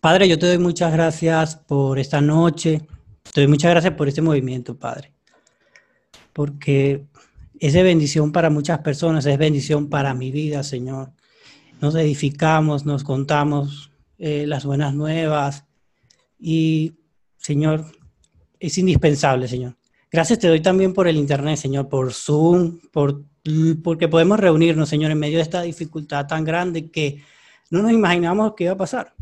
Padre, yo te doy muchas gracias por esta noche. Te doy muchas gracias por este movimiento, Padre. Porque es de bendición para muchas personas, es bendición para mi vida, Señor. Nos edificamos, nos contamos eh, las buenas nuevas y, Señor, es indispensable, Señor. Gracias te doy también por el Internet, Señor, por Zoom, por, porque podemos reunirnos, Señor, en medio de esta dificultad tan grande que no nos imaginamos que iba a pasar.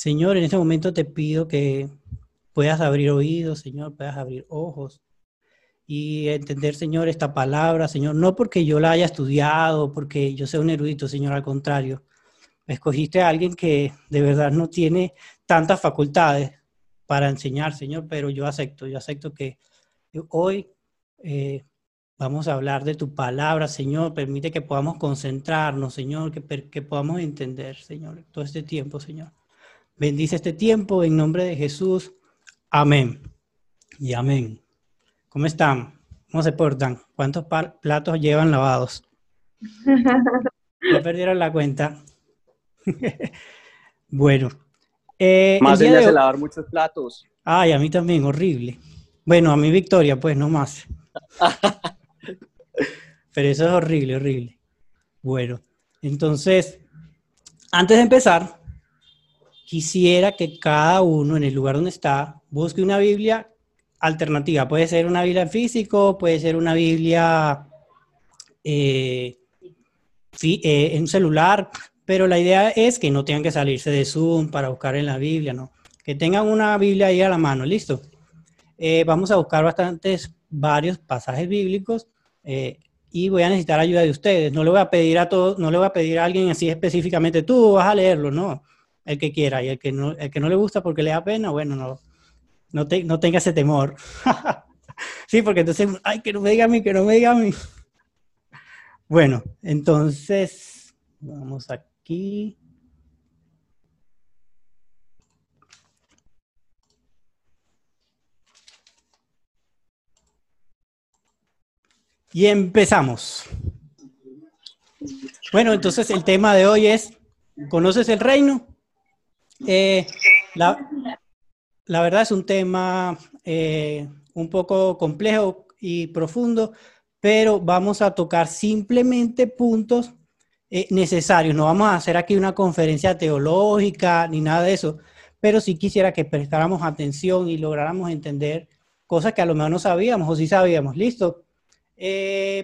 Señor, en este momento te pido que puedas abrir oídos, Señor, puedas abrir ojos y entender, Señor, esta palabra, Señor, no porque yo la haya estudiado, porque yo sea un erudito, Señor, al contrario. Escogiste a alguien que de verdad no tiene tantas facultades para enseñar, Señor, pero yo acepto, yo acepto que hoy eh, vamos a hablar de tu palabra, Señor. Permite que podamos concentrarnos, Señor, que, que podamos entender, Señor, todo este tiempo, Señor. Bendice este tiempo en nombre de Jesús. Amén. Y amén. ¿Cómo están? ¿Cómo se portan? ¿Cuántos platos llevan lavados? ¿Ya perdieron la cuenta? bueno. Eh, más de lavar muchos platos. Ay, a mí también, horrible. Bueno, a mí Victoria, pues, no más. Pero eso es horrible, horrible. Bueno, entonces, antes de empezar, quisiera que cada uno en el lugar donde está busque una Biblia alternativa. Puede ser una Biblia en físico, puede ser una Biblia eh, eh, en celular, pero la idea es que no tengan que salirse de Zoom para buscar en la Biblia, ¿no? Que tengan una Biblia ahí a la mano, listo. Eh, vamos a buscar bastantes, varios pasajes bíblicos y voy a necesitar ayuda de ustedes. No le voy a pedir a todos, no le voy a pedir a alguien así específicamente, tú vas a leerlo, no el que quiera, y el que no, el que no le gusta porque le da pena, bueno, no, no, no tenga ese temor. sí, porque entonces, ay, que no me diga a mí, que no me diga a mí. Bueno, entonces, vamos aquí. Y empezamos. Bueno, entonces el tema de hoy es, ¿conoces el reino? Eh, la, verdad es un tema eh, un poco complejo y profundo, pero vamos a tocar simplemente puntos eh, necesarios. No vamos a hacer aquí una conferencia teológica ni nada de eso, pero sí quisiera que prestáramos atención y lográramos entender cosas que a lo mejor no sabíamos o sí sabíamos. Listo.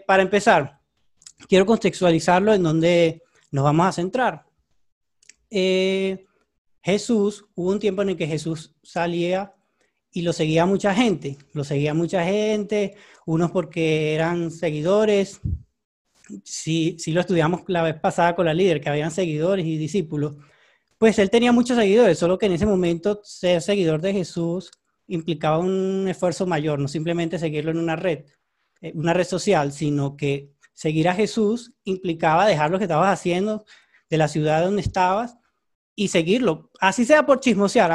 para empezar, quiero contextualizarlo en donde nos vamos a centrar. Eh, Jesús, hubo un tiempo en el que Jesús salía y lo seguía mucha gente, lo seguía mucha gente, unos porque eran seguidores, si, si lo estudiamos la vez pasada con la líder, que habían seguidores y discípulos, pues él tenía muchos seguidores, solo que en ese momento ser seguidor de Jesús implicaba un esfuerzo mayor, no simplemente seguirlo en una red, eh, una red social, sino que seguir a Jesús implicaba dejar lo que estabas haciendo de la ciudad donde estabas y seguirlo. Así sea por chismosear.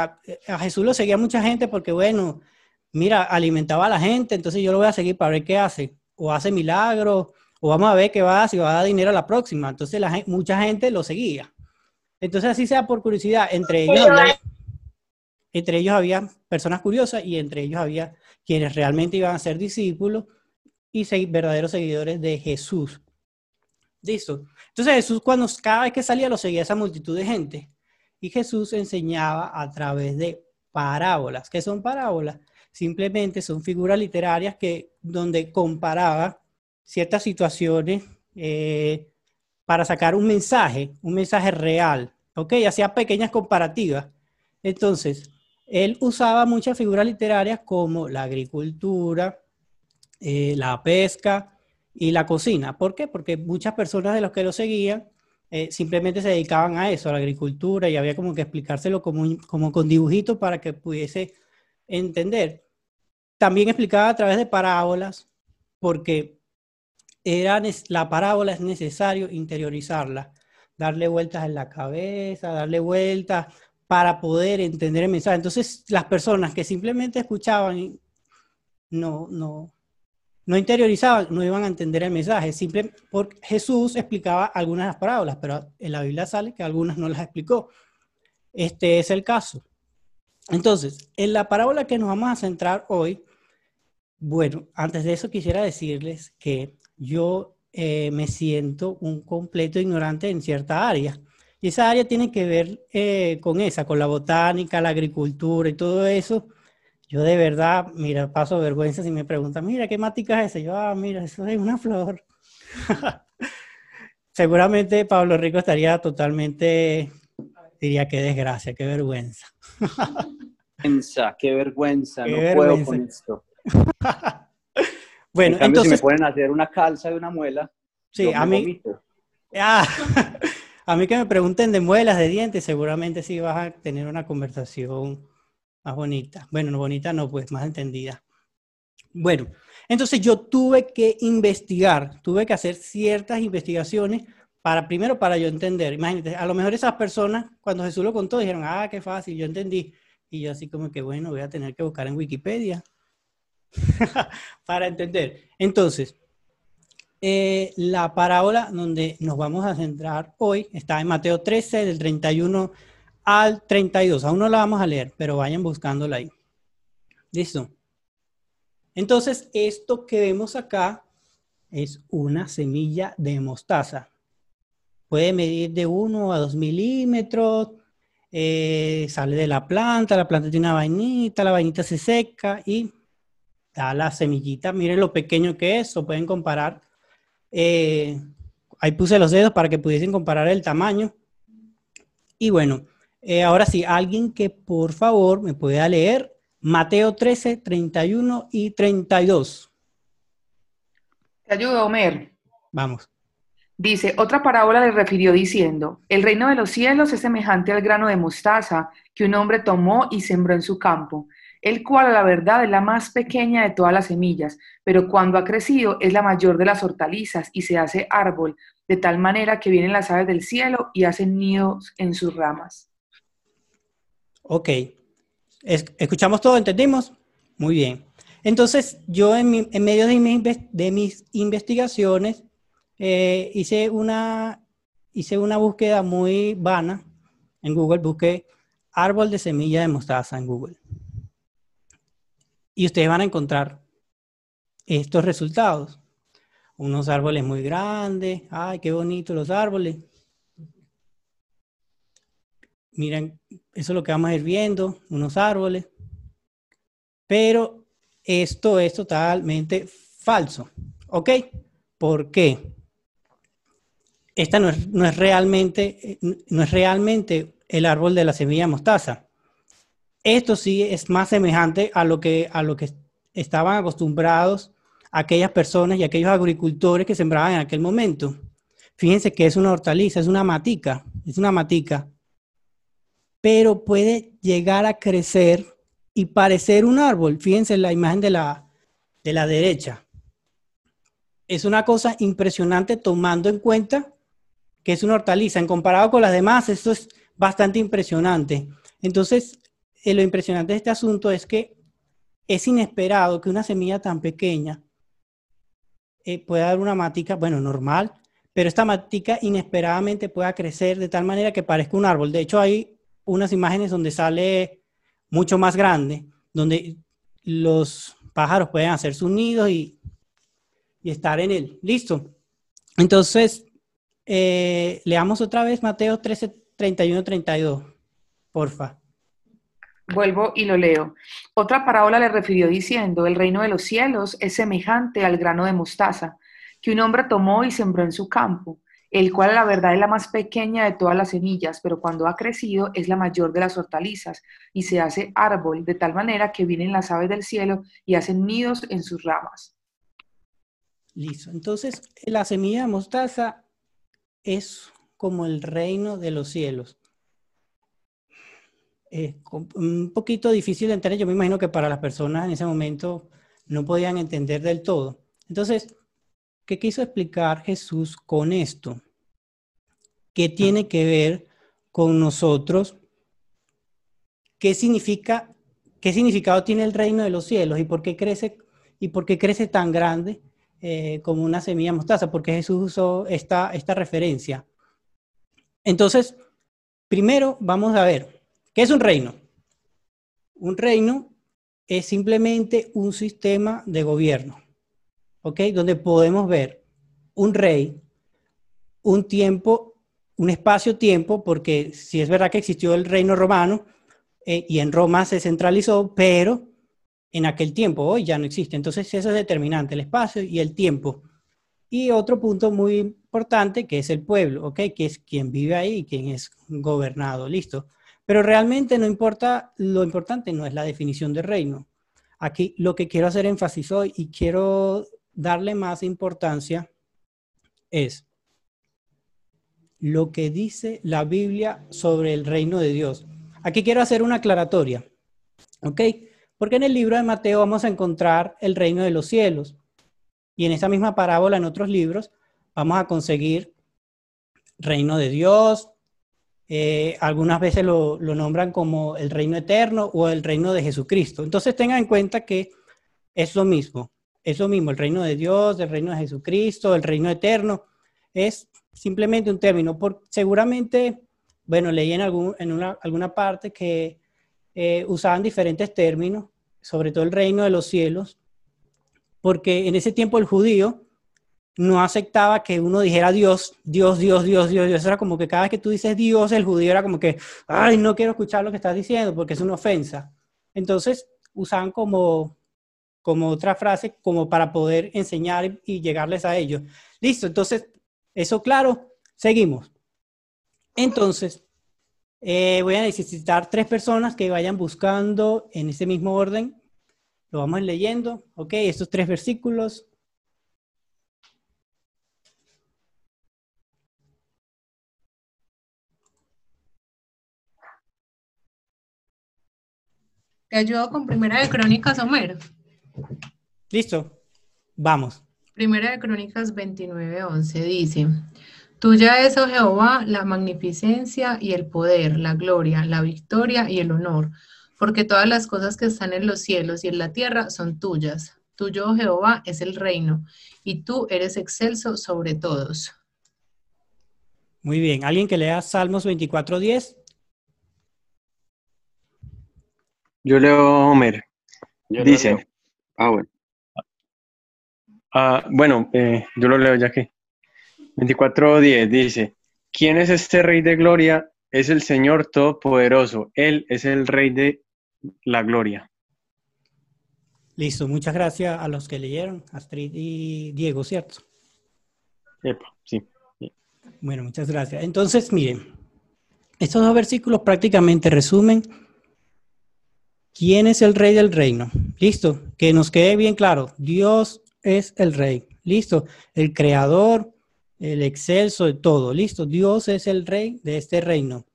A, Jesús lo seguía mucha gente porque, bueno, mira, alimentaba a la gente, entonces yo lo voy a seguir para ver qué hace. O hace milagros, o vamos a ver qué va, si va a dar dinero a la próxima. Entonces la, mucha gente lo seguía. Entonces así sea por curiosidad, entre ellos, había, entre ellos había personas curiosas y entre ellos había quienes realmente iban a ser discípulos y verdaderos seguidores de Jesús. Listo. Entonces Jesús cuando cada vez que salía lo seguía esa multitud de gente. Y Jesús enseñaba a través de parábolas. ¿Qué son parábolas? Simplemente son figuras literarias que, donde comparaba ciertas situaciones eh, para sacar un mensaje, un mensaje real. ¿Ok? Hacía pequeñas comparativas. Entonces, él usaba muchas figuras literarias como la agricultura, eh, la pesca y la cocina. ¿Por qué? Porque muchas personas de los que lo seguían eh, simplemente se dedicaban a eso, a la agricultura, y había como que explicárselo como, como con dibujitos para que pudiese entender. También explicaba a través de parábolas, porque era, la parábola es necesario interiorizarla, darle vueltas en la cabeza, darle vueltas para poder entender el mensaje. Entonces, las personas que simplemente escuchaban no, no, no interiorizaban, no iban a entender el mensaje. Simple, Jesús explicaba algunas parábolas, pero en la Biblia sale que algunas no las explicó. este es el caso. Entonces, en la parábola que nos vamos a centrar hoy, bueno, antes de eso quisiera decirles que yo eh, me siento un completo ignorante en cierta área. Y esa área tiene que ver eh, con esa, con la botánica, la agricultura y todo eso. Yo de verdad, mira, paso vergüenza si me preguntan, mira, ¿qué matica es esa? Yo, ah, mira, eso es una flor. Seguramente Pablo Rico estaría totalmente, diría, qué desgracia, qué vergüenza. qué vergüenza, no puedo con esto. bueno, entonces... si me a hacer una calza de una muela, sí, a mí... Ah, a mí que me pregunten de muelas, de dientes, seguramente sí vas a tener una conversación más bonita. Bueno, no bonita, no, pues más entendida. Bueno, entonces yo tuve que investigar, tuve que hacer ciertas investigaciones para, primero, para yo entender. Imagínate, a lo mejor esas personas, cuando Jesús lo contó, dijeron, ah, qué fácil, yo entendí. Y yo así como que, bueno, voy a tener que buscar en Wikipedia para entender. Entonces, eh, la parábola donde nos vamos a centrar hoy está en Mateo 13, del 31 al 32. Aún no la vamos a leer, pero vayan buscándola ahí. Listo. Entonces, esto que vemos acá es una semilla de mostaza. Puede medir de 1 a 2 milímetros, eh, sale de la planta, la planta tiene una vainita, la vainita se seca y da la semillita. Miren lo pequeño que es, o pueden comparar. Eh, ahí puse los dedos para que pudiesen comparar el tamaño. Y bueno, eh, ahora sí, alguien que por favor me pueda leer Mateo 13, 31 y 32. Te ayudo, Homer. Vamos. Dice, otra parábola le refirió diciendo, el reino de los cielos es semejante al grano de mostaza que un hombre tomó y sembró en su campo, el cual a la verdad es la más pequeña de todas las semillas, pero cuando ha crecido es la mayor de las hortalizas y se hace árbol, de tal manera que vienen las aves del cielo y hacen nidos en sus ramas. Ok. ¿Escuchamos todo? ¿Entendimos? Muy bien. Entonces, yo en, medio de, mis investigaciones eh, hice, una, hice una búsqueda muy vana en Google. Busqué árbol de semilla de mostaza en Google. Y ustedes van a encontrar estos resultados. Unos árboles muy grandes. Ay, qué bonitos los árboles. Miren, eso es lo que vamos a ir viendo, unos árboles. Pero esto es totalmente falso. ¿Ok? ¿Por qué? Esta no es, realmente, no es realmente el árbol de la semilla mostaza. Esto sí es más semejante a lo que, a lo que estaban acostumbrados aquellas personas y aquellos agricultores que sembraban en aquel momento. Fíjense que es una hortaliza, es una matica, es una matica pero puede llegar a crecer y parecer un árbol. Fíjense en la imagen de la, de la derecha. Es una cosa impresionante tomando en cuenta que es una hortaliza. En comparado con las demás, esto es bastante impresionante. Entonces, eh, lo impresionante de este asunto es que es inesperado que una semilla tan pequeña eh, pueda dar una matica, bueno, normal, pero esta matica inesperadamente pueda crecer de tal manera que parezca un árbol. De hecho, hay unas imágenes donde sale mucho más grande, donde los pájaros pueden hacer sus nidos y, estar en él. Listo. Entonces, eh, leamos otra vez Mateo 13, 31, 32. Porfa. Vuelvo y lo leo. Otra parábola le refirió diciendo, el reino de los cielos es semejante al grano de mostaza, que un hombre tomó y sembró en su campo el cual la verdad es la más pequeña de todas las semillas, pero cuando ha crecido es la mayor de las hortalizas y se hace árbol de tal manera que vienen las aves del cielo y hacen nidos en sus ramas. Listo. Entonces, la semilla de mostaza es como el reino de los cielos. Es un poquito difícil de entender. Yo me imagino que para las personas en ese momento no podían entender del todo. Entonces, ¿Qué quiso explicar Jesús con esto? ¿Qué tiene que ver con nosotros? ¿Qué significa, qué significado tiene el reino de los cielos y por qué crece y por qué crece tan grande eh, como una semilla mostaza? Porque Jesús usó esta, esta referencia. Entonces, primero vamos a ver ¿Qué es un reino? Un reino es simplemente un sistema de gobierno, ¿ok? Donde podemos ver un rey, un tiempo, un espacio-tiempo, porque si es verdad que existió el reino romano eh, y en Roma se centralizó, pero en aquel tiempo, hoy ya no existe. Entonces eso es determinante, el espacio y el tiempo. Y otro punto muy importante que es el pueblo, ¿ok? Que es quien vive ahí quien es gobernado, listo. Pero realmente no importa, lo importante no es la definición de reino. Aquí lo que quiero hacer énfasis hoy y quiero darle más importancia es lo que dice la Biblia sobre el reino de Dios. Aquí quiero hacer una aclaratoria, ¿ok? Porque en el libro de Mateo vamos a encontrar el reino de los cielos. Y en esa misma parábola, en otros libros, vamos a conseguir reino de Dios. Eh, algunas veces lo, lo nombran como el reino eterno o el reino de Jesucristo. Entonces tengan en cuenta que es lo mismo. Es lo mismo, el reino de Dios, el reino de Jesucristo, el reino eterno. Es simplemente un término. Por, seguramente, bueno, leí en, algún, en una, alguna parte que eh, usaban diferentes términos, sobre todo el reino de los cielos, porque en ese tiempo el judío no aceptaba que uno dijera Dios, Dios, Dios, Dios, Dios, Dios. Era como que cada vez que tú dices Dios, el judío era como que, ay, no quiero escuchar lo que estás diciendo porque es una ofensa. Entonces usaban como, como otra frase como para poder enseñar y llegarles a ellos. Listo, entonces, eso claro, seguimos. Entonces, eh, voy a necesitar tres personas que vayan buscando en ese mismo orden. Lo vamos leyendo, ¿ok? Estos tres versículos. Te ayudo con Primera de Crónicas, Homero. Listo, vamos. Primera de Crónicas 29:11 dice, Tuya es, oh Jehová, la magnificencia y el poder, la gloria, la victoria y el honor, porque todas las cosas que están en los cielos y en la tierra son tuyas. Tuyo, oh Jehová, es el reino, y tú eres excelso sobre todos. Muy bien, ¿alguien que lea Salmos 24:10? Yo leo Homer. Dice, ah, bueno. Ah, bueno, eh, yo lo leo ya que. 24.10 dice, ¿quién es este Rey de Gloria? Es el Señor Todopoderoso. Él es el Rey de la Gloria. Listo, muchas gracias a los que leyeron, Astrid y Diego, ¿cierto? sí. Bueno, muchas gracias. Entonces, miren, estos dos versículos prácticamente resumen quién es el rey del reino. Listo, que nos quede bien claro, Dios es el rey. Listo, el creador, el excelso de todo. Listo, Dios es el rey de este reino.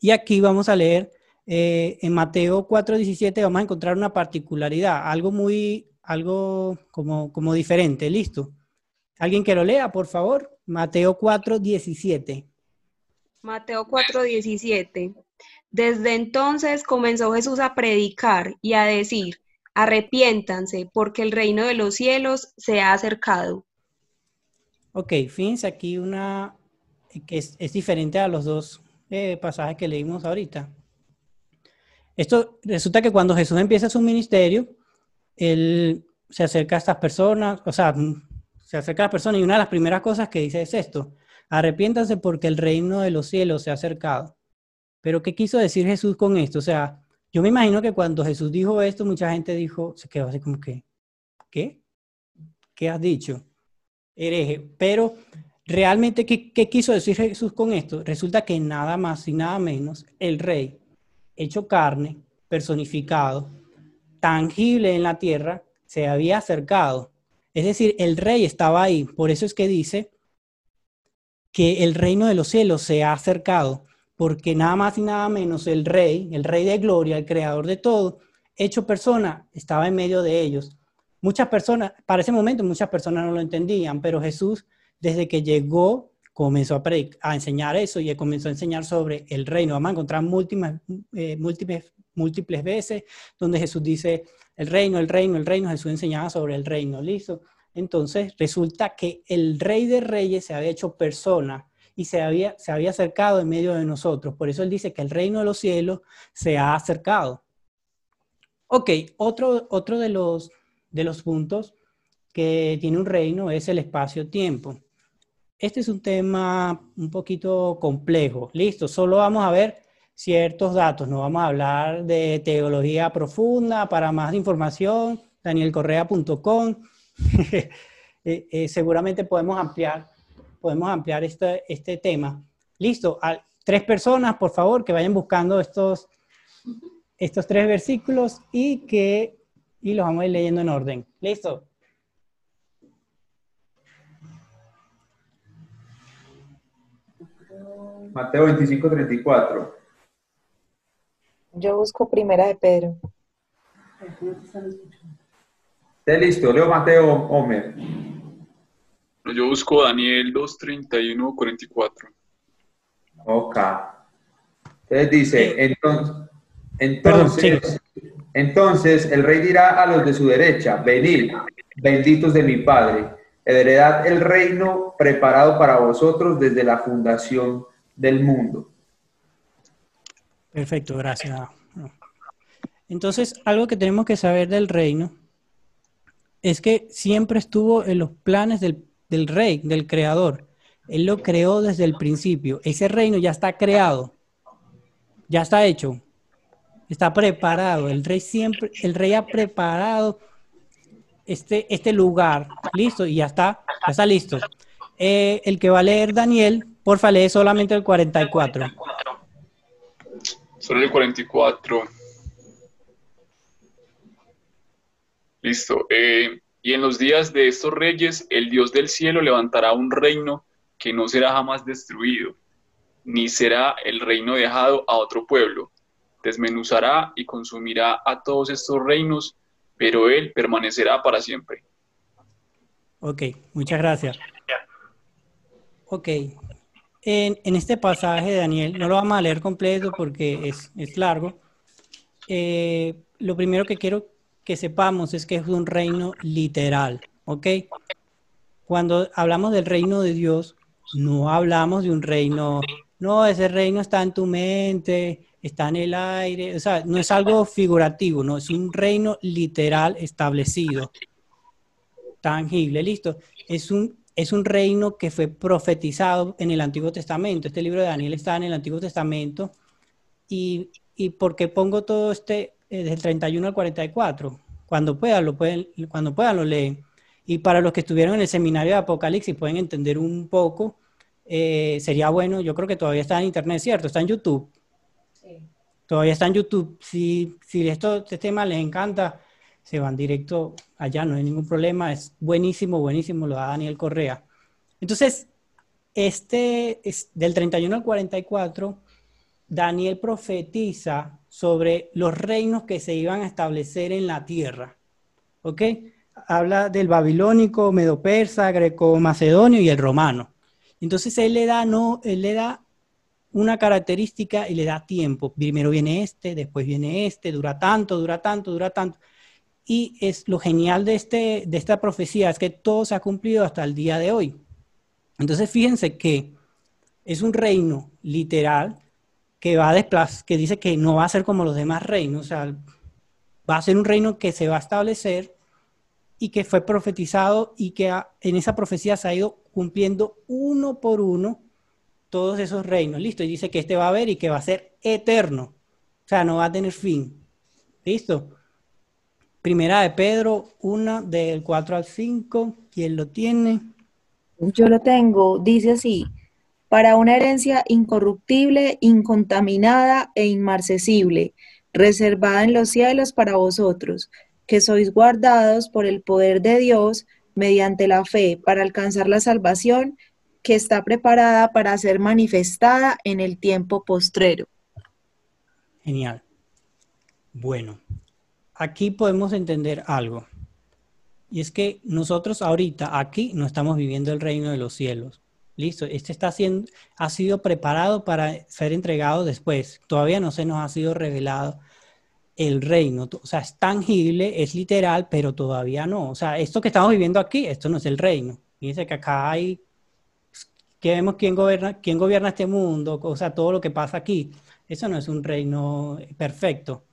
Y aquí vamos a leer eh, en Mateo 4:17, vamos a encontrar una particularidad, algo muy, algo como, como diferente. Listo. ¿Alguien que lo lea, por favor? Mateo 4:17. Mateo 4:17. Desde entonces comenzó Jesús a predicar y a decir, arrepiéntanse, porque el reino de los cielos se ha acercado. Ok, fíjense aquí una que es, diferente a los dos eh, pasajes que leímos ahorita. Esto resulta que cuando Jesús empieza su ministerio, él se acerca a estas personas, o sea, se acerca a las personas y una de las primeras cosas que dice es esto, arrepiéntanse porque el reino de los cielos se ha acercado. Pero ¿qué quiso decir Jesús con esto? O sea, yo me imagino que cuando Jesús dijo esto, mucha gente dijo, se quedó así como que, ¿qué? ¿Qué has dicho? hereje. Pero realmente, ¿qué, quiso decir Jesús con esto? Resulta que nada más y nada menos, el rey, hecho carne, personificado, tangible en la tierra, se había acercado. Es decir, el rey estaba ahí. Por eso es que dice que el reino de los cielos se ha acercado, porque nada más y nada menos el rey, el rey de gloria, el creador de todo, hecho persona, estaba en medio de ellos. Muchas personas, para ese momento muchas personas no lo entendían, pero Jesús desde que llegó comenzó a, a enseñar eso y comenzó a enseñar sobre el reino. Vamos a encontrar múltiples, eh, múltiples, múltiples veces donde Jesús dice el reino, el reino, el reino. Jesús enseñaba sobre el reino, listo. Entonces resulta que el rey de reyes se había hecho persona y se había, se había acercado en medio de nosotros. Por eso él dice que el reino de los cielos se ha acercado. Ok, otro, otro de, los, de los puntos que tiene un reino es el espacio-tiempo. Este es un tema un poquito complejo. Listo, solo vamos a ver ciertos datos, no vamos a hablar de teología profunda. Para más información, danielcorrea.com. Eh, eh, seguramente podemos ampliar, podemos ampliar este, este tema. Listo, tres personas, por favor, que vayan buscando estos, estos tres versículos y que y los vamos a ir leyendo en orden. Listo. Mateo 25, 34. Yo busco primera de Pedro. Esté listo, leo Mateo Homer. Yo busco Daniel 2, 31, 44. Ok. Entonces dice, entonces, entonces, entonces el rey dirá a los de su derecha, venid, benditos de mi Padre, heredad el reino preparado para vosotros desde la fundación del mundo. Perfecto, gracias. Entonces, algo que tenemos que saber del reino es que siempre estuvo en los planes del, del rey, del creador. Él lo creó desde el principio. Ese reino ya está creado, ya está hecho, está preparado. El rey siempre, el rey ha preparado este, este lugar, listo, y ya está, ya está listo. Eh, el que va a leer Daniel, porfa, lee solamente el 44. Solo el 44. Listo. Eh, y en los días de estos reyes, el Dios del cielo levantará un reino que no será jamás destruido, ni será el reino dejado a otro pueblo. Desmenuzará y consumirá a todos estos reinos, pero él permanecerá para siempre. Ok, muchas gracias. Ok, en, este pasaje Daniel, no lo vamos a leer completo porque es, largo, eh, lo primero que quiero que sepamos es que es un reino literal, ¿ok? Cuando hablamos del reino de Dios, no hablamos de un reino, no, ese reino está en tu mente, está en el aire, o sea, no es algo figurativo, no, es un reino literal establecido, tangible, listo. Es un, es un reino que fue profetizado en el Antiguo Testamento. Este libro de Daniel está en el Antiguo Testamento. ¿Y, y por pongo todo este eh, del 31 al 44. Cuando puedan, lo pueden, cuando puedan lo leen. Y para los que estuvieron en el seminario de Apocalipsis pueden entender un poco, eh, sería bueno, yo creo que todavía está en internet, ¿cierto? Está en YouTube. Sí. Todavía está en YouTube. Si, si esto, este tema les encanta, se van directo allá, no hay ningún problema. Es buenísimo, buenísimo, lo da Daniel Correa. Entonces, este es del 31 al 44 Daniel profetiza sobre los reinos que se iban a establecer en la tierra. ¿Ok? Habla del babilónico, medo-persa, greco-macedonio y el romano. Entonces él le da, no, él le da una característica y le da tiempo. Primero viene este, después viene este, dura tanto, dura tanto, dura tanto. Y es lo genial de, este, de esta profecía es que todo se ha cumplido hasta el día de hoy. Entonces fíjense que es un reino literal que va a desplazar, que dice que no va a ser como los demás reinos, o sea, va a ser un reino que se va a establecer y que fue profetizado y que en esa profecía se ha ido cumpliendo uno por uno todos esos reinos. Listo, y dice que este va a haber y que va a ser eterno, o sea, no va a tener fin. Listo. Primera de Pedro, una del 4 al 5, ¿quién lo tiene? Yo lo tengo, dice así, para una herencia incorruptible, incontaminada e inmarcesible, reservada en los cielos para vosotros, que sois guardados por el poder de Dios mediante la fe para alcanzar la salvación que está preparada para ser manifestada en el tiempo postrero. Genial. Bueno, aquí podemos entender algo. Y es que nosotros ahorita aquí no estamos viviendo el reino de los cielos. Listo, este está siendo, ha sido preparado para ser entregado después. Todavía no se nos ha sido revelado el reino. O sea, es tangible, es literal, pero todavía no. O sea, esto que estamos viviendo aquí, esto no es el reino. Fíjense que acá hay que vemos quién gobierna, quién gobierna este mundo, o sea, todo lo que pasa aquí. Eso no es un reino perfecto.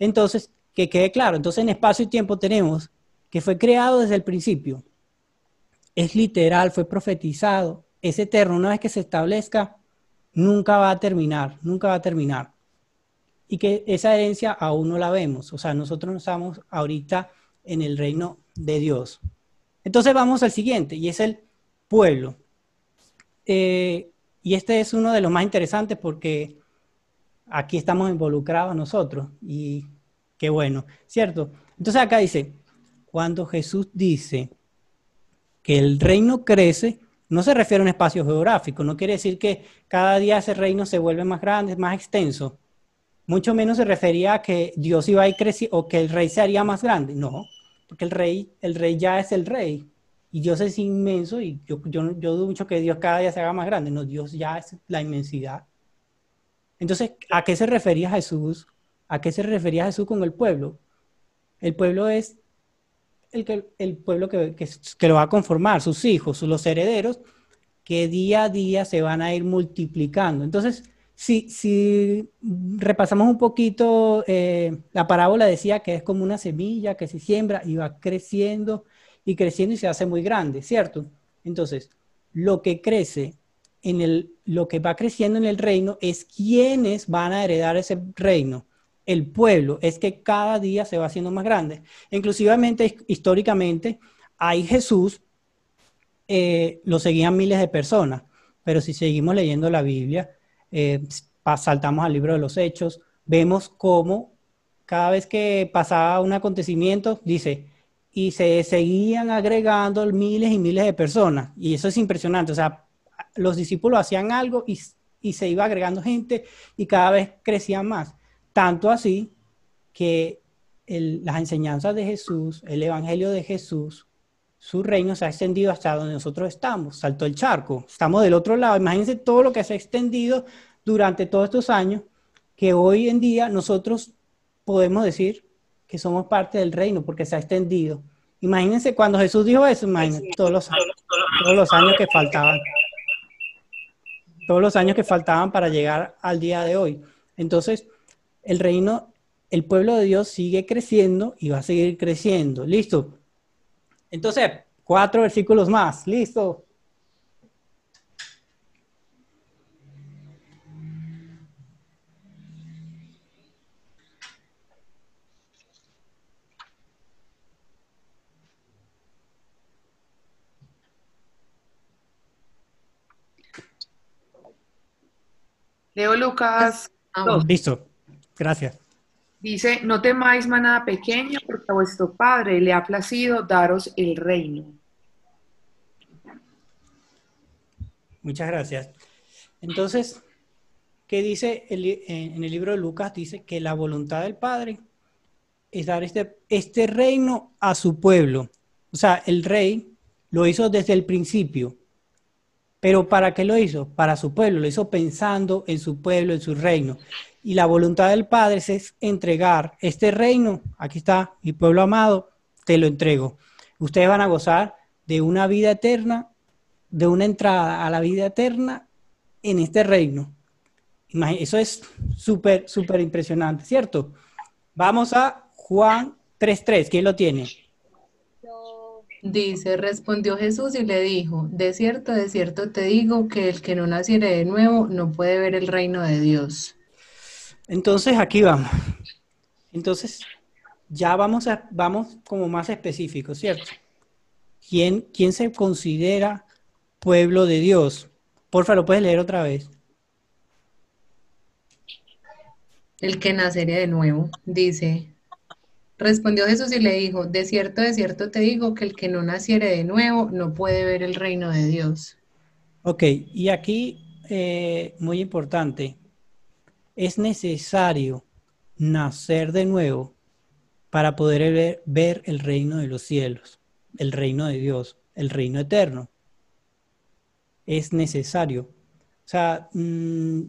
Entonces, que quede claro, entonces en espacio y tiempo tenemos que fue creado desde el principio. Es literal, fue profetizado, es eterno. Una vez que se establezca, nunca va a terminar, nunca va a terminar. Y que esa herencia aún no la vemos. O sea, nosotros no estamos ahorita en el reino de Dios. Entonces vamos al siguiente, y es el pueblo. Eh, y este es uno de los más interesantes porque aquí estamos involucrados nosotros y qué bueno, ¿cierto? Entonces acá dice, cuando Jesús dice que el reino crece, no se refiere a un espacio geográfico, no quiere decir que cada día ese reino se vuelve más grande, más extenso, mucho menos se refería a que Dios iba a ir creciendo o que el rey se haría más grande, no, porque el rey, el rey ya es el rey, y Dios es inmenso y yo, yo, yo dudo mucho que Dios cada día se haga más grande. No, Dios ya es la inmensidad. Entonces, ¿a qué se refería Jesús? ¿A qué se refería Jesús con el pueblo? El pueblo es el, el pueblo que, que, que lo va a conformar, sus hijos, los herederos, que día a día se van a ir multiplicando. Entonces, si, si repasamos un poquito, eh, la parábola decía que es como una semilla que se siembra y va creciendo y creciendo y se hace muy grande, ¿cierto? Entonces, lo que crece en el, lo que va creciendo en el reino es quienes van a heredar ese reino. El pueblo es que cada día se va haciendo más grande. Inclusivamente, históricamente, ahí Jesús eh, lo seguían miles de personas, pero si seguimos leyendo la Biblia, eh, saltamos al libro de los Hechos, vemos cómo cada vez que pasaba un acontecimiento, dice, y se seguían agregando miles y miles de personas. Y eso es impresionante. O sea, los discípulos hacían algo y, se iba agregando gente y cada vez crecían más. Tanto así que las enseñanzas de Jesús, el Evangelio de Jesús, su reino se ha extendido hasta donde nosotros estamos, saltó el charco, estamos del otro lado. Imagínense todo lo que se ha extendido durante todos estos años, que hoy en día nosotros podemos decir que somos parte del reino porque se ha extendido. Imagínense cuando Jesús dijo eso, imagínense todos los, todos los años que faltaban. Todos los años que faltaban para llegar al día de hoy. Entonces, el reino, el pueblo de Dios sigue creciendo y va a seguir creciendo. ¿Listo? Entonces, cuatro versículos más. ¿Listo? Leo Lucas. Listo, gracias. Dice, no temáis manada pequeña, porque a vuestro Padre le ha placido daros el reino. Muchas gracias. Entonces, ¿qué dice eh, en el libro de Lucas? Dice que la voluntad del Padre es dar este, este reino a su pueblo. O sea, el rey lo hizo desde el principio. Pero ¿para qué lo hizo? Para su pueblo, lo hizo pensando en su pueblo, en su reino. Y la voluntad del Padre es entregar este reino, aquí está, mi pueblo amado, te lo entrego. Ustedes van a gozar de una vida eterna, de una entrada a la vida eterna en este reino. Eso es súper, súper impresionante, ¿cierto? Vamos a Juan 3.3, ¿quién lo tiene? Dice, respondió Jesús y le dijo, de cierto, de cierto te digo que el que no naciere de nuevo no puede ver el reino de Dios. Entonces, aquí vamos. Entonces, ya vamos, a, vamos como más específicos, ¿cierto? ¿Quién, ¿Quién se considera pueblo de Dios? Porfa, ¿lo puedes leer otra vez? El que nacería de nuevo, dice, Respondió Jesús y le dijo, de cierto, de cierto te digo que el que no naciere de nuevo no puede ver el reino de Dios. Ok, y aquí, eh, muy importante, es necesario nacer de nuevo para poder ver, el reino de los cielos, el reino de Dios, el reino eterno. Es necesario. O sea, mm,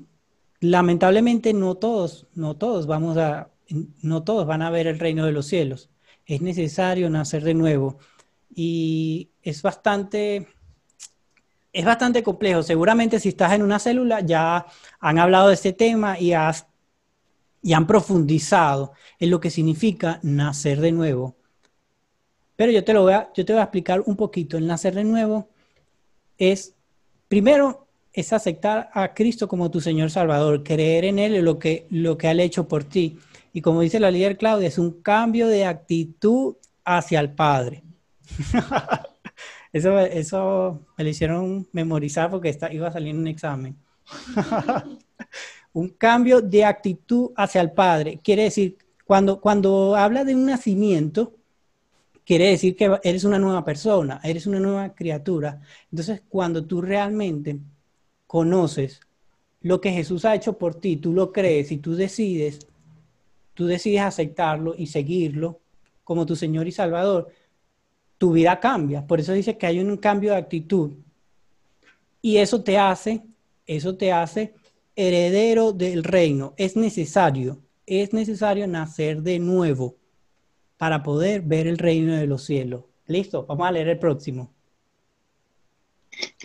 lamentablemente no todos, no todos vamos a no todos van a ver el reino de los cielos. Es necesario nacer de nuevo. Y es bastante, es bastante complejo. Seguramente si estás en una célula ya han hablado de este tema y, han profundizado en lo que significa nacer de nuevo. Pero yo te, lo voy a, yo te a explicar un poquito. El nacer de nuevo es, primero, es aceptar a Cristo como tu Señor Salvador, creer en Él y lo que, lo que ha hecho por ti. Y como dice la líder Claudia, es un cambio de actitud hacia el Padre. eso, eso me lo hicieron memorizar porque está, iba a salir en un examen. un cambio de actitud hacia el Padre. Quiere decir, cuando, cuando habla de un nacimiento, quiere decir que eres una nueva persona, eres una nueva criatura. Entonces, cuando tú realmente conoces lo que Jesús ha hecho por ti, tú lo crees y tú decides, tú decides aceptarlo y seguirlo como tu Señor y Salvador, tu vida cambia. Por eso dice que hay un cambio de actitud. Y eso te hace, eso te hace heredero del reino. Es necesario, es necesario nacer de nuevo para poder ver el reino de los cielos. Listo, vamos a leer el próximo.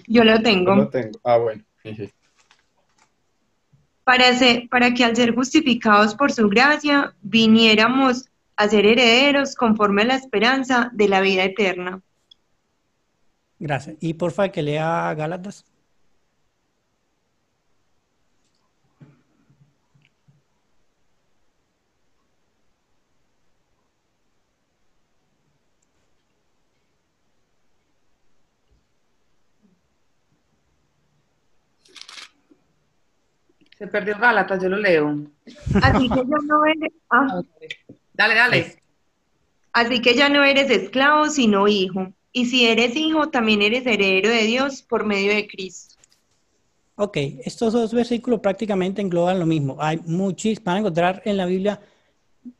Yo lo tengo. Yo lo tengo. Ah, bueno. Para, para que al ser justificados por su gracia viniéramos a ser herederos conforme a la esperanza de la vida eterna. Gracias. Y por favor que lea Gálatas. Se perdió Gálatas, yo lo leo. Así que ya no eres. Ah. Dale, dale. Así que ya no eres esclavo, sino hijo. Y si eres hijo, también eres heredero de Dios por medio de Cristo. Ok, estos dos versículos prácticamente engloban lo mismo. Hay muchísimos, van a encontrar en la Biblia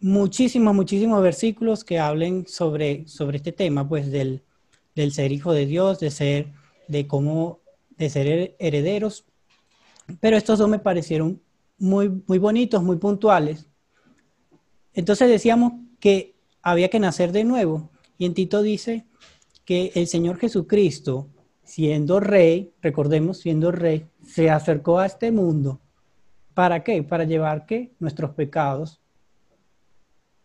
muchísimos, muchísimos versículos que hablen sobre, sobre este tema, pues del, del ser hijo de Dios, de ser, de cómo, de ser herederos pero estos dos me parecieron muy, muy bonitos, muy puntuales. Entonces decíamos que había que nacer de nuevo. Y en Tito dice que el Señor Jesucristo, siendo rey, recordemos, siendo rey, se acercó a este mundo. ¿Para qué? Para llevar nuestros pecados.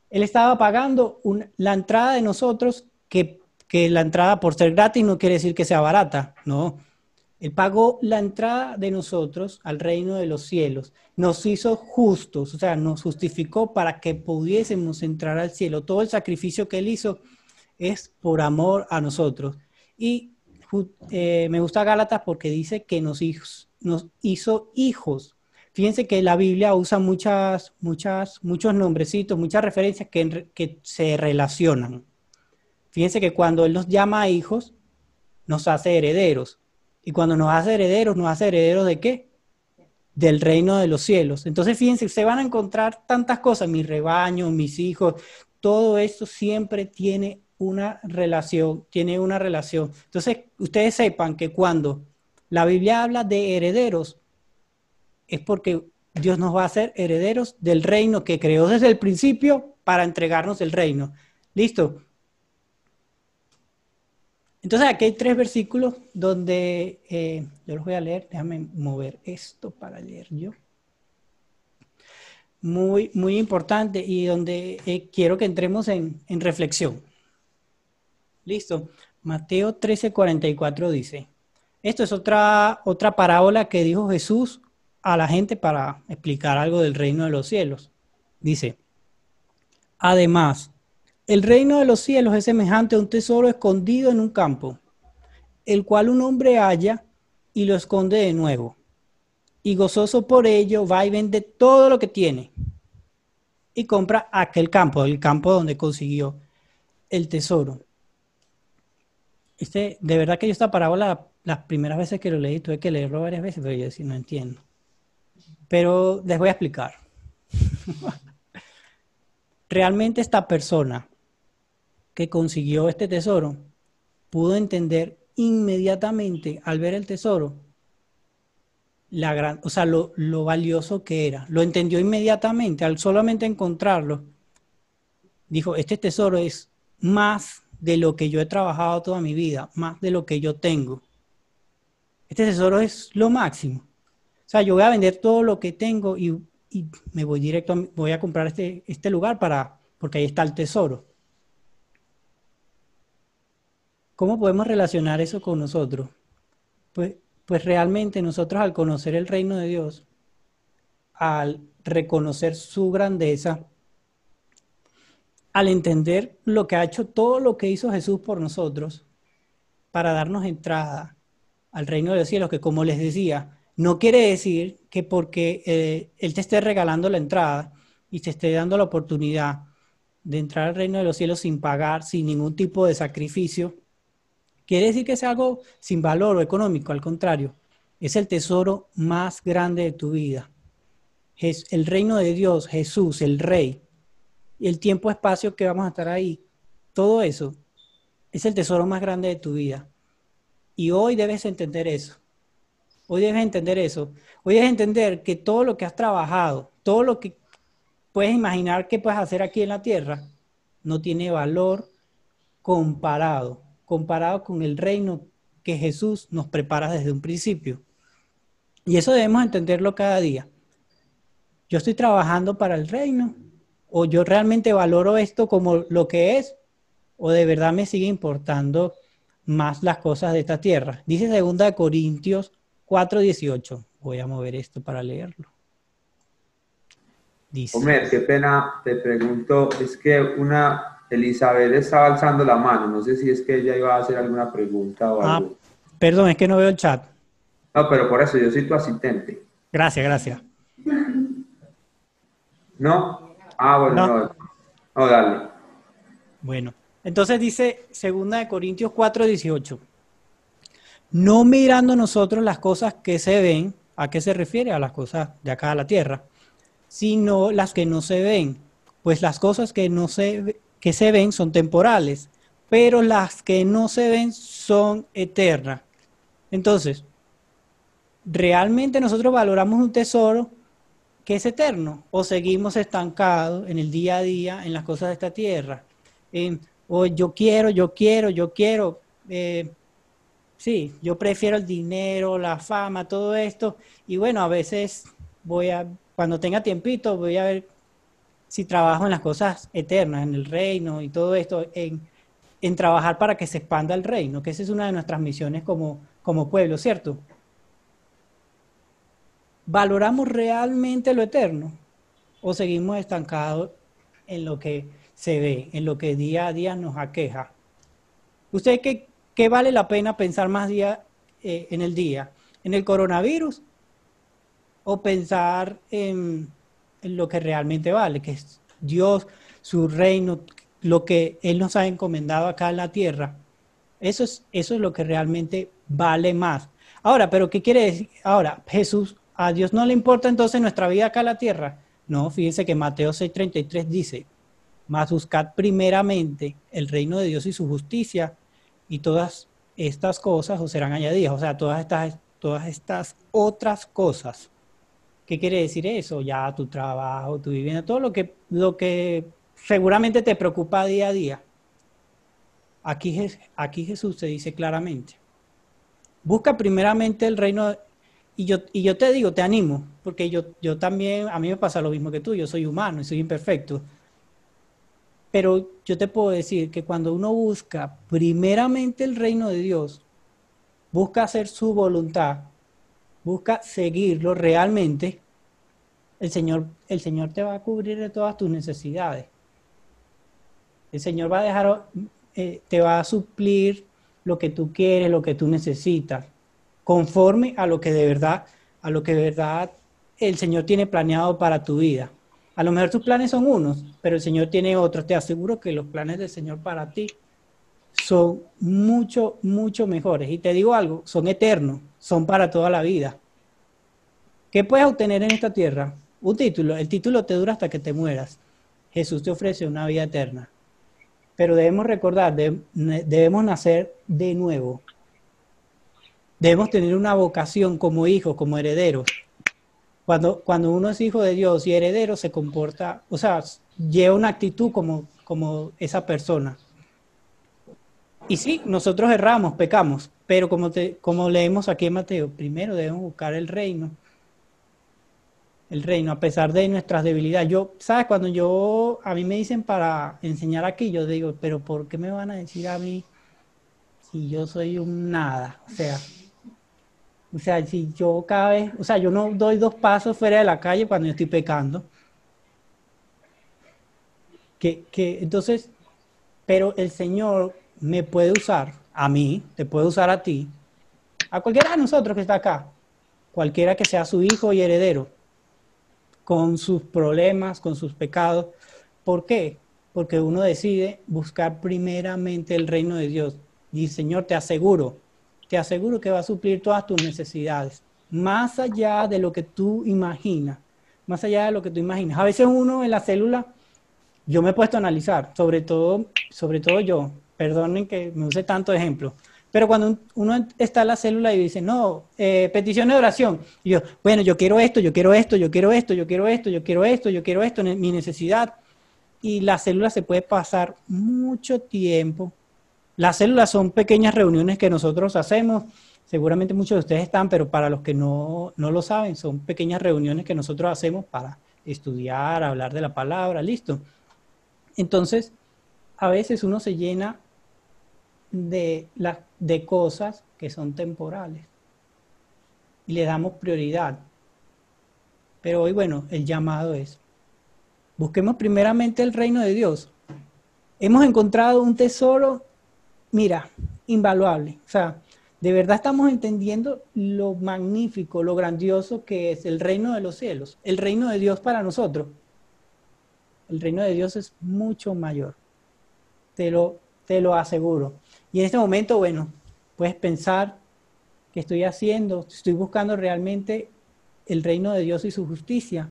Él estaba pagando la entrada de nosotros, que, que la entrada por ser gratis no quiere decir que sea barata, no él pagó la entrada de nosotros al reino de los cielos, nos hizo justos, o sea, nos justificó para que pudiésemos entrar al cielo. Todo el sacrificio que Él hizo es por amor a nosotros. Y eh, me gusta Gálatas porque dice que nos, hizo hijos. Fíjense que la Biblia usa muchas, muchas, muchos nombrecitos, muchas referencias que, que se relacionan. Fíjense que cuando Él nos llama a hijos, nos hace herederos. Y cuando nos hace herederos, nos hace herederos de qué? Del reino de los cielos. Entonces, fíjense, se van a encontrar tantas cosas, mi rebaño, mis hijos, todo esto siempre tiene una relación, tiene una relación. Entonces, ustedes sepan que cuando la Biblia habla de herederos, es porque Dios nos va a hacer herederos del reino que creó desde el principio para entregarnos el reino. ¿Listo? Entonces aquí hay tres versículos donde eh, yo los voy a leer. Déjame mover esto para leer yo. Muy, muy importante y donde eh, quiero que entremos en, en reflexión. Listo. Mateo 13:44 dice, esto es otra, otra parábola que dijo Jesús a la gente para explicar algo del reino de los cielos. Dice, además, el reino de los cielos es semejante a un tesoro escondido en un campo, el cual un hombre halla y lo esconde de nuevo. Y gozoso por ello va y vende todo lo que tiene y compra aquel campo, el campo donde consiguió el tesoro. Este, de verdad que yo esta parábola, las primeras veces que lo leí, tuve que leerlo varias veces, pero yo decía, no entiendo. Pero les voy a explicar. Realmente esta persona que consiguió este tesoro pudo entender inmediatamente al ver el tesoro la gran, o sea, lo, lo, valioso que era. Lo entendió inmediatamente, al solamente encontrarlo. Dijo, este tesoro es más de lo que yo he trabajado toda mi vida, más de lo que yo tengo. Este tesoro es lo máximo. O sea, yo voy a vender todo lo que tengo y, me voy directo, a, voy a comprar este, este lugar para, porque ahí está el tesoro. ¿Cómo podemos relacionar eso con nosotros? Pues, pues realmente nosotros al conocer el reino de Dios, al reconocer su grandeza, al entender lo que ha hecho, todo lo que hizo Jesús por nosotros, para darnos entrada al reino de los cielos, que como les decía, no quiere decir que porque eh, Él te esté regalando la entrada y te esté dando la oportunidad de entrar al reino de los cielos sin pagar, sin ningún tipo de sacrificio, quiere decir que es algo sin valor o económico, al contrario, es el tesoro más grande de tu vida. Es el reino de Dios, Jesús, el Rey, el tiempo-espacio que vamos a estar ahí, todo eso es el tesoro más grande de tu vida. Y hoy debes entender eso. Hoy debes entender eso. Hoy debes entender que todo lo que has trabajado, todo lo que puedes imaginar que puedes hacer aquí en la tierra, no tiene valor comparado, comparado con el reino que Jesús nos prepara desde un principio. Y eso debemos entenderlo cada día. Yo estoy trabajando para el reino, o yo realmente valoro esto como lo que es, o de verdad me sigue importando más las cosas de esta tierra. Dice 2 Corintios 4:18. Voy a mover esto para leerlo. Dice, Hombre, qué pena, te pregunto, es que una Elizabeth estaba alzando la mano, no sé si es que ella iba a hacer alguna pregunta o ah, algo. Perdón, es que no veo el chat. No, pero por eso yo soy tu asistente. Gracias, gracias. ¿No? Ah, bueno, no. no. dale. Bueno, entonces dice 2 Corintios 4, 18. No mirando nosotros las cosas que se ven, ¿a qué se refiere? A las cosas de acá a la tierra, sino las que no se ven. Pues las cosas que, no se, que se ven son temporales, pero las que no se ven son eternas. Entonces, ¿realmente nosotros valoramos un tesoro que es eterno o seguimos estancados en el día a día en las cosas de esta tierra? o yo quiero, yo quiero, yo quiero. Eh, sí, yo prefiero el dinero, la fama, todo esto. Y bueno, a veces voy a, cuando tenga tiempito, voy a ver si trabajo en las cosas eternas, en el reino y todo esto, en, en trabajar para que se expanda el reino, que esa es una de nuestras misiones como, como pueblo, ¿cierto? ¿Valoramos realmente lo eterno o seguimos estancados en lo que se ve, en lo que día a día nos aqueja. ¿Usted qué, qué vale la pena pensar más día eh, en el día? ¿En el coronavirus? ¿O pensar en, lo que realmente vale, que es Dios, su reino, lo que Él nos ha encomendado acá en la tierra? Eso es, eso es lo que realmente vale más. Ahora, pero ¿qué quiere decir? Ahora, Jesús, a Dios no le importa entonces nuestra vida acá en la tierra. No, fíjense que Mateo 6:33 dice, mas buscad primeramente el reino de Dios y su justicia, y todas estas cosas os serán añadidas. O sea, todas estas, todas estas otras cosas. ¿Qué quiere decir eso? Ya tu trabajo, tu vivienda, todo lo que, lo que seguramente te preocupa día a día. Aquí, Jesús te dice claramente, busca primeramente el reino, y yo, y yo te digo, te animo, porque yo, yo también, a mí me pasa lo mismo que tú, yo soy humano y soy imperfecto. Pero yo te puedo decir que cuando uno busca primeramente el reino de Dios, busca hacer su voluntad, busca seguirlo realmente, el Señor, el Señor te va a cubrir de todas tus necesidades. El Señor va a dejar, eh, te va a suplir lo que tú quieres, lo que tú necesitas, conforme a lo que de verdad, a lo que de verdad el Señor tiene planeado para tu vida. A lo mejor tus planes son unos, pero el Señor tiene otros. Te aseguro que los planes del Señor para ti son mucho, mucho mejores. Y te digo algo, son eternos, son para toda la vida. ¿Qué puedes obtener en esta tierra? Un título. El título te dura hasta que te mueras. Jesús te ofrece una vida eterna. Pero debemos recordar, debemos nacer de nuevo. Debemos tener una vocación como hijos, como herederos. Cuando, cuando uno es hijo de Dios y heredero, se comporta, o sea, lleva una actitud como, como esa persona. Y sí, nosotros erramos, pecamos, pero como, te, como leemos aquí en Mateo, primero debemos buscar el reino. El reino, a pesar de nuestras debilidades. Yo, ¿sabes? Cuando yo, a mí me dicen para enseñar aquí, yo digo, pero ¿por qué me van a decir a mí si yo soy un nada? O sea, o sea, si yo cada vez, o sea, yo no doy dos pasos fuera de la calle cuando yo estoy pecando. Que, que entonces, pero el Señor me puede usar a mí, te puede usar a ti, a cualquiera de nosotros que está acá, cualquiera que sea su hijo y heredero, con sus problemas, con sus pecados. ¿Por qué? Porque uno decide buscar primeramente el reino de Dios. Y Señor, te aseguro, te aseguro que va a suplir todas tus necesidades, más allá de lo que tú imaginas, más allá de lo que tú imaginas. A veces uno en la célula, yo me he puesto a analizar, sobre todo, sobre todo yo, perdonen que me use tanto ejemplo, pero cuando uno está en la célula y dice, no, eh, petición de oración, y yo, bueno, yo quiero esto, yo quiero esto, yo quiero esto, yo quiero esto, yo quiero esto, yo quiero esto, mi necesidad, y la célula se puede pasar mucho tiempo las células son pequeñas reuniones que nosotros hacemos. Seguramente muchos de ustedes están, pero para los que no, lo saben, son pequeñas reuniones que nosotros hacemos para estudiar, hablar de la palabra, listo. Entonces, a veces uno se llena de, de cosas que son temporales y le damos prioridad. Pero hoy, bueno, el llamado es, busquemos primeramente el reino de Dios. Hemos encontrado un tesoro mira, invaluable. O sea, de verdad estamos entendiendo lo magnífico, lo grandioso que es el reino de los cielos, el reino de Dios para nosotros. El reino de Dios es mucho mayor. Te lo, te lo aseguro. Y en este momento, bueno, puedes pensar qué estoy haciendo, estoy buscando realmente el reino de Dios y su justicia.